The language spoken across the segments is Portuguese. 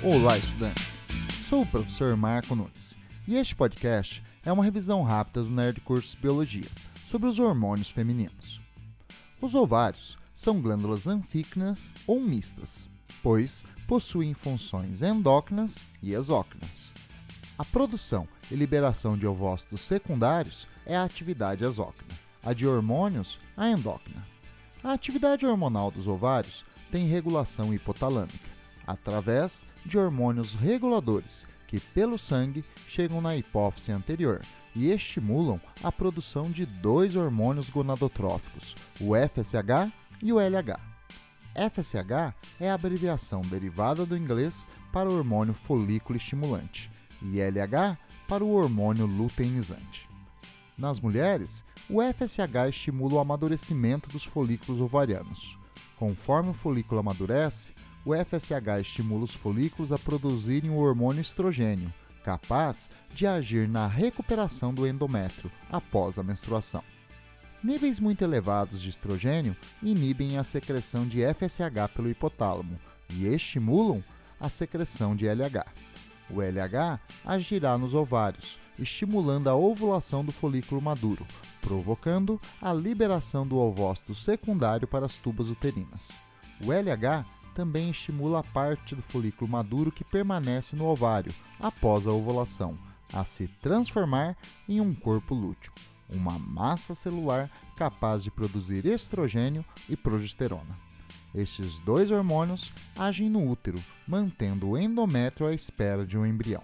Olá, estudantes! Sou o professor Marco Nunes e este podcast é uma revisão rápida do Nerd Cursos Biologia sobre os hormônios femininos. Os ovários são glândulas anfícnas ou mistas, pois possuem funções endócrinas e exócrinas. A produção e liberação de ovócitos secundários é a atividade exócrina, a de hormônios, a endócrina. A atividade hormonal dos ovários tem regulação hipotalâmica, através de hormônios reguladores que, pelo sangue, chegam na hipófise anterior e estimulam a produção de dois hormônios gonadotróficos, o FSH e o LH. FSH é a abreviação derivada do inglês para o hormônio folículo estimulante e LH para o hormônio luteinizante. Nas mulheres, o FSH estimula o amadurecimento dos folículos ovarianos. Conforme o folículo amadurece, o FSH estimula os folículos a produzirem o hormônio estrogênio, capaz de agir na recuperação do endométrio após a menstruação. Níveis muito elevados de estrogênio inibem a secreção de FSH pelo hipotálamo e estimulam a secreção de LH. O LH agirá nos ovários, estimulando a ovulação do folículo maduro, provocando a liberação do ovócito secundário para as tubas uterinas. O LH também estimula a parte do folículo maduro que permanece no ovário após a ovulação a se transformar em um corpo lúteo, uma massa celular capaz de produzir estrogênio e progesterona. Estes dois hormônios agem no útero, mantendo o endométrio à espera de um embrião.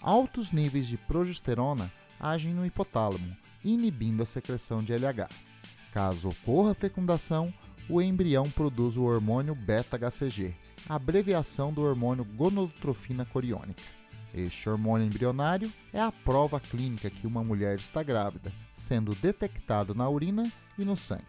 Altos níveis de progesterona agem no hipotálamo, inibindo a secreção de LH. Caso ocorra fecundação, o embrião produz o hormônio beta-HCG, abreviação do hormônio gonodotrofina coriônica. Este hormônio embrionário é a prova clínica que uma mulher está grávida, sendo detectado na urina e no sangue.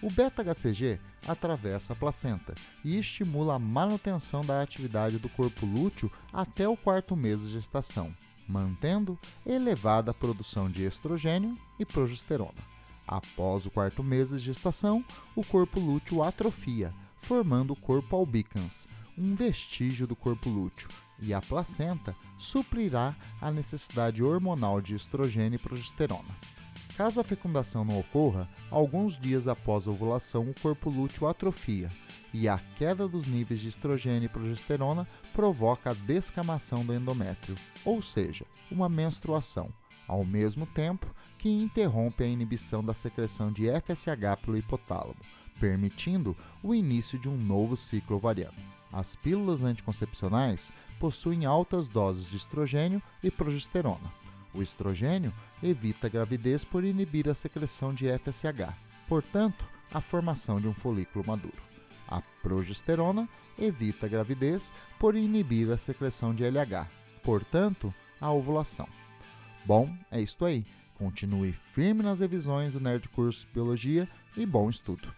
O beta-HCG atravessa a placenta e estimula a manutenção da atividade do corpo lúteo até o quarto mês de gestação, mantendo elevada produção de estrogênio e progesterona. Após o quarto mês de gestação, o corpo lúteo atrofia, formando o corpo albicans, um vestígio do corpo lúteo, e a placenta suprirá a necessidade hormonal de estrogênio e progesterona. Caso a fecundação não ocorra, alguns dias após a ovulação, o corpo lúteo atrofia e a queda dos níveis de estrogênio e progesterona provoca a descamação do endométrio, ou seja, uma menstruação ao mesmo tempo que interrompe a inibição da secreção de FSH pelo hipotálamo, permitindo o início de um novo ciclo ovariano. As pílulas anticoncepcionais possuem altas doses de estrogênio e progesterona. O estrogênio evita a gravidez por inibir a secreção de FSH, portanto, a formação de um folículo maduro. A progesterona evita a gravidez por inibir a secreção de LH, portanto, a ovulação. Bom, é isto aí. Continue firme nas revisões do Nerd Curso Biologia e bom estudo!